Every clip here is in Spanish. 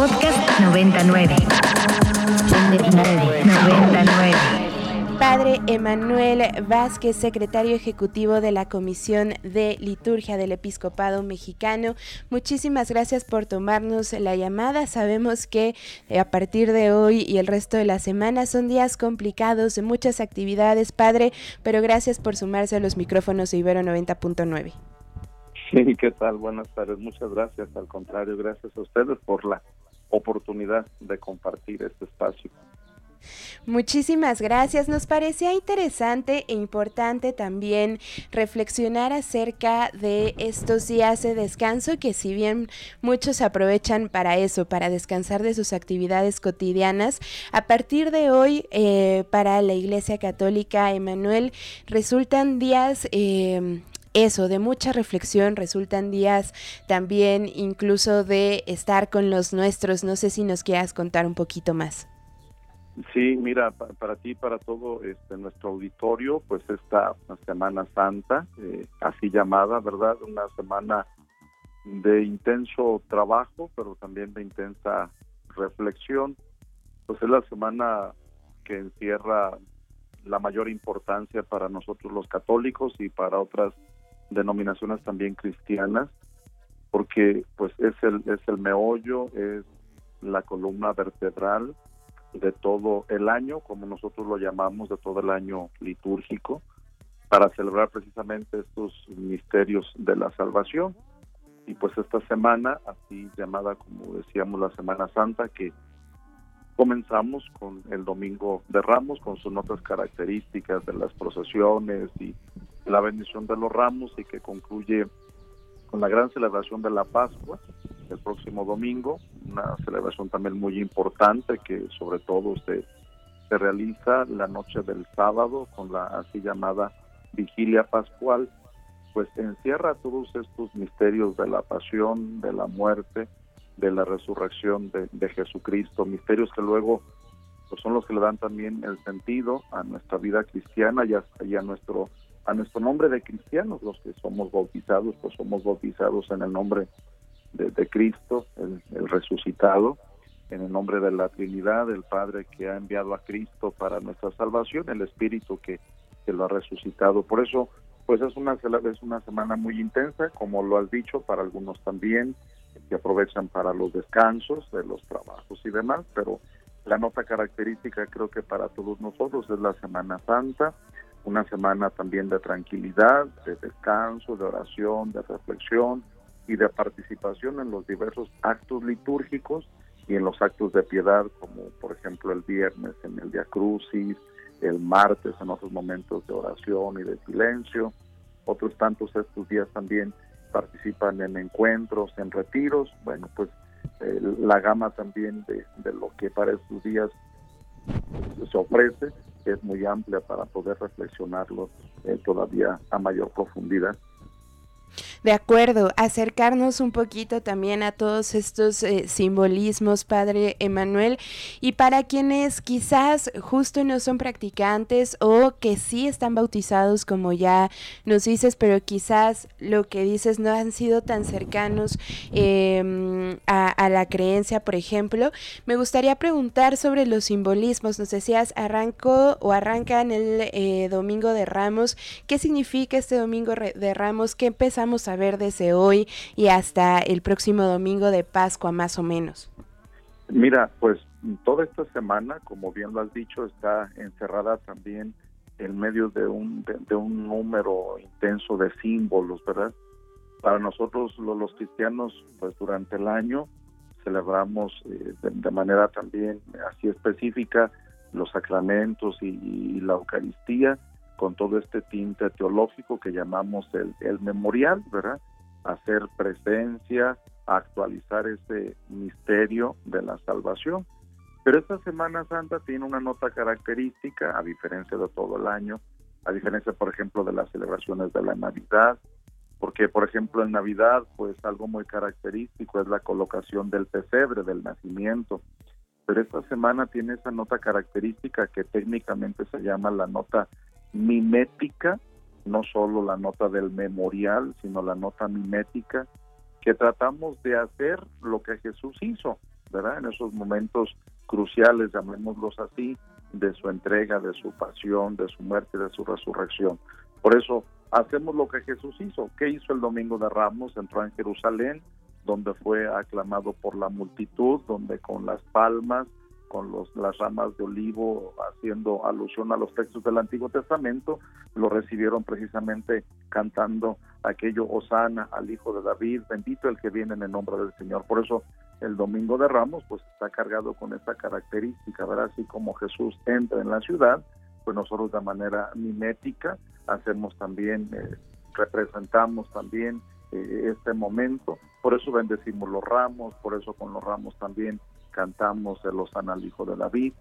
Podcast 99. 99. Padre Emanuel Vázquez, secretario ejecutivo de la Comisión de Liturgia del Episcopado Mexicano. Muchísimas gracias por tomarnos la llamada. Sabemos que eh, a partir de hoy y el resto de la semana son días complicados de muchas actividades, Padre, pero gracias por sumarse a los micrófonos de Ibero 90.9. Sí, ¿qué tal? Buenas tardes. Muchas gracias. Al contrario, gracias a ustedes por la oportunidad de compartir este espacio. Muchísimas gracias. Nos parecía interesante e importante también reflexionar acerca de estos días de descanso que si bien muchos aprovechan para eso, para descansar de sus actividades cotidianas, a partir de hoy eh, para la Iglesia Católica Emanuel resultan días... Eh, eso, de mucha reflexión, resultan días también incluso de estar con los nuestros. No sé si nos quieras contar un poquito más. Sí, mira, para, ti, para todo este, nuestro auditorio, pues esta Semana Santa, eh, así llamada, ¿verdad? Una semana de intenso trabajo, pero también de intensa reflexión. Pues es la semana que encierra la mayor importancia para nosotros los católicos y para otras denominaciones también cristianas, porque pues es el, es el meollo, es la columna vertebral de todo el año, como nosotros lo llamamos, de todo el año litúrgico, para celebrar precisamente estos misterios de la salvación. Y pues esta semana, así llamada como decíamos la Semana Santa, que comenzamos con el Domingo de Ramos, con sus notas características de las procesiones y la bendición de los ramos y que concluye con la gran celebración de la Pascua el próximo domingo, una celebración también muy importante que sobre todo se, se realiza la noche del sábado con la así llamada vigilia pascual, pues encierra todos estos misterios de la pasión, de la muerte, de la resurrección de, Jesucristo, misterios que luego pues son los que le dan también el sentido a nuestra vida cristiana y a, y a nuestro a nuestro nombre de cristianos, los que somos bautizados, pues somos bautizados en el nombre de, Cristo, el, resucitado, en el nombre de la Trinidad, el Padre que ha enviado a Cristo para nuestra salvación, el Espíritu que, que lo ha resucitado. Por eso, pues es una, es una semana muy intensa, como lo has dicho, para algunos también, que aprovechan para los descansos de los trabajos y demás, pero la nota característica creo que para todos nosotros es la Semana Santa, una semana también de tranquilidad, de descanso, de oración, de reflexión, y de participación en los diversos actos litúrgicos y en los actos de piedad, como por ejemplo el viernes en el Día Crucis, el martes en otros momentos de oración y de silencio. Otros tantos estos días también participan en encuentros, en retiros. Bueno, pues eh, la gama también de, lo que para estos días se ofrece es muy amplia para poder reflexionarlo eh, todavía a mayor profundidad. De acuerdo, acercarnos un poquito también a todos estos eh, simbolismos, Padre Emanuel, y para quienes quizás justo no son practicantes o que sí están bautizados, como ya nos dices, pero quizás lo que dices no han sido tan cercanos em, a, la creencia, por ejemplo, me gustaría preguntar sobre los simbolismos. Nos decías, arrancó o arranca en el eh, Domingo de Ramos. ¿Qué significa este Domingo de Ramos? ¿Qué empezamos a ver desde hoy y hasta el próximo domingo de Pascua más o menos? Mira, pues toda esta semana, como bien lo has dicho, está encerrada también en medio de un, de, un número intenso de símbolos, ¿verdad? Para nosotros los, cristianos, pues durante el año celebramos eh, de, manera también así específica los sacramentos y la Eucaristía, con todo este tinte teológico que llamamos el, el memorial, ¿verdad? Hacer presencia, actualizar ese misterio de la salvación. Pero esta Semana Santa tiene una nota característica, a diferencia de todo el año, a diferencia, por ejemplo, de las celebraciones de la Navidad, porque, por ejemplo, en Navidad, pues algo muy característico es la colocación del pesebre, del nacimiento. Pero esta semana tiene esa nota característica que técnicamente se llama la nota mimética, no solo la nota del memorial, sino la nota mimética, que tratamos de hacer lo que Jesús hizo. ¿verdad? En esos momentos cruciales, llamémoslos así, de su entrega, de su pasión, de su muerte, de su resurrección. Por eso hacemos lo que Jesús hizo. ¿Qué hizo el domingo de Ramos? Entró en Jerusalén, donde fue aclamado por la multitud, donde con las palmas, con los, las ramas de olivo, haciendo alusión a los textos del Antiguo Testamento, lo recibieron precisamente cantando aquello, Osana al Hijo de David, bendito el que viene en el nombre del Señor. Por eso el Domingo de Ramos pues está cargado con esta característica, ¿verdad? Así como Jesús entra en la ciudad, pues nosotros de manera mimética hacemos también, eh, representamos también eh, este momento, por eso bendecimos los ramos, por eso con los ramos también cantamos el Osana al Hijo de David.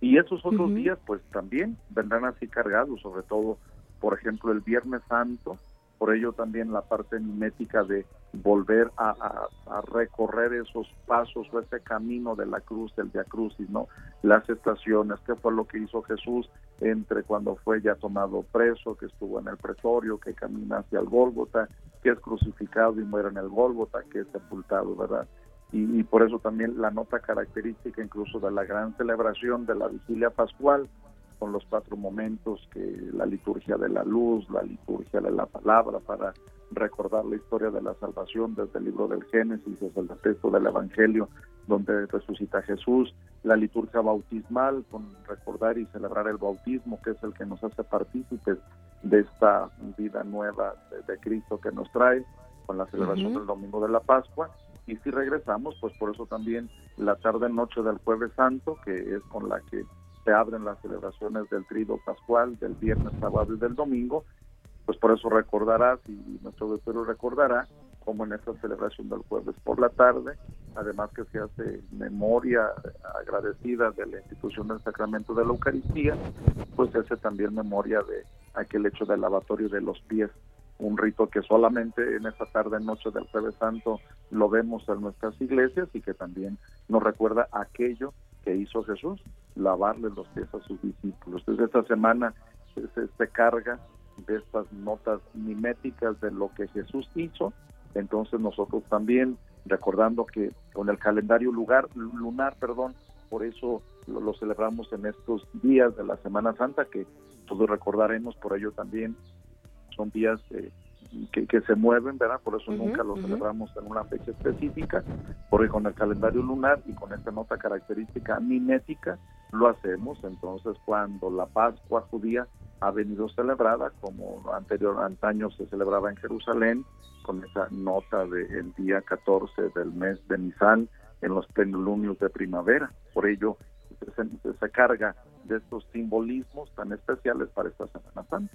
Y esos otros días, pues también vendrán así cargados, sobre todo, por ejemplo, el Viernes Santo, por ello también la parte mimética de volver a, recorrer esos pasos o ese camino de la cruz, del Via Crucis, ¿no? Las estaciones, qué fue lo que hizo Jesús entre cuando fue ya tomado preso, que estuvo en el pretorio, que camina hacia el Gólgota, que es crucificado y muere en el Gólgota, que es sepultado, ¿verdad? Y, por eso también la nota característica incluso de la gran celebración de la vigilia pascual con los cuatro momentos que la liturgia de la luz, la liturgia de la palabra para recordar la historia de la salvación desde el libro del Génesis desde el texto del Evangelio donde resucita Jesús, la liturgia bautismal con recordar y celebrar el bautismo que es el que nos hace partícipes de esta vida nueva de, Cristo que nos trae con la celebración del domingo de la Pascua y si regresamos, pues por eso también la tarde-noche del Jueves Santo, que es con la que se abren las celebraciones del Trido Pascual, del viernes, sábado y del domingo, pues por eso recordarás y nuestro doctor recordará como en esta celebración del jueves por la tarde, además que se hace memoria agradecida de la institución del sacramento de la Eucaristía, pues se hace también memoria de aquel hecho del lavatorio de los pies un rito que solamente en esta tarde noche del jueves santo lo vemos en nuestras iglesias y que también nos recuerda aquello que hizo Jesús, lavarle los pies a sus discípulos. Entonces esta semana se, carga de estas notas miméticas de lo que Jesús hizo, entonces nosotros también recordando que con el calendario lugar, lunar, perdón, por eso lo, celebramos en estos días de la Semana Santa, que todos recordaremos por ello también son días eh, que, se mueven, ¿verdad? Por eso nunca los celebramos en una fecha específica, porque con el calendario lunar y con esta nota característica mimética lo hacemos. Entonces, cuando la Pascua judía ha venido celebrada, como anterior antaño se celebraba en Jerusalén, con esa nota del día 14 del mes de Nisan en los plenilunios de primavera. Por ello, se, se carga de estos simbolismos tan especiales para esta Semana Santa.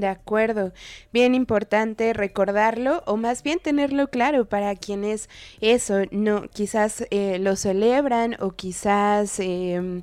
De acuerdo, bien importante recordarlo o más bien tenerlo claro para quienes eso no quizás eh, lo celebran o quizás em,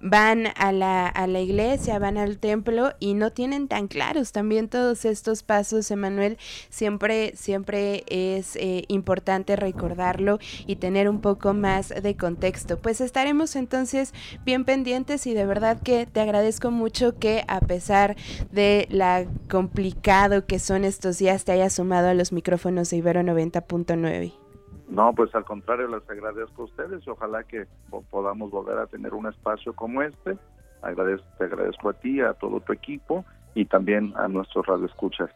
van a la, a la iglesia, van al templo y no tienen tan claros también todos estos pasos, Emanuel. Siempre, siempre es eh, importante recordarlo y tener un poco más de contexto. Pues estaremos entonces bien pendientes y de verdad que te agradezco mucho que a pesar de la complicado que son estos días te hayas sumado a los micrófonos de Ibero 90.9. No, pues al contrario, les agradezco a ustedes y ojalá que podamos volver a tener un espacio como este. Agradezco, te agradezco a ti, a todo tu equipo y también a nuestros radioescuchas.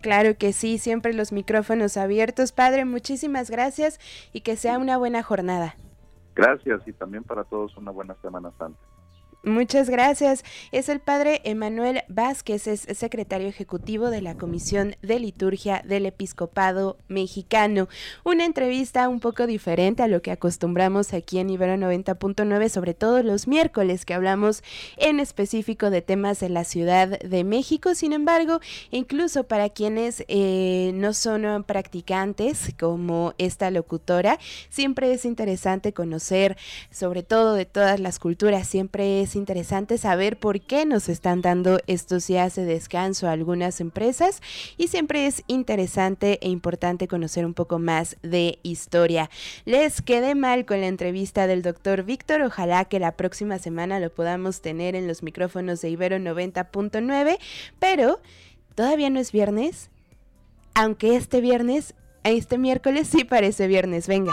Claro que sí, siempre los micrófonos abiertos. Padre, muchísimas gracias y que sea una buena jornada. Gracias y también para todos una buena Semana Santa. Muchas gracias. Es el padre Emanuel Vázquez, es secretario ejecutivo de la Comisión de Liturgia del Episcopado Mexicano. Una entrevista un poco diferente a lo que acostumbramos aquí en Ibero 90.9, sobre todo los miércoles que hablamos en específico de temas de la Ciudad de México. Sin embargo, incluso para quienes eh, no son practicantes como esta locutora, siempre es interesante conocer sobre todo de todas las culturas, siempre es interesante saber por qué nos están dando estos días de descanso a algunas empresas y siempre es interesante e importante conocer un poco más de historia. Les quedé mal con la entrevista del doctor Víctor, ojalá que la próxima semana lo podamos tener en los micrófonos de Ibero 90.9, pero todavía no es viernes, aunque este viernes, este miércoles sí parece viernes, venga.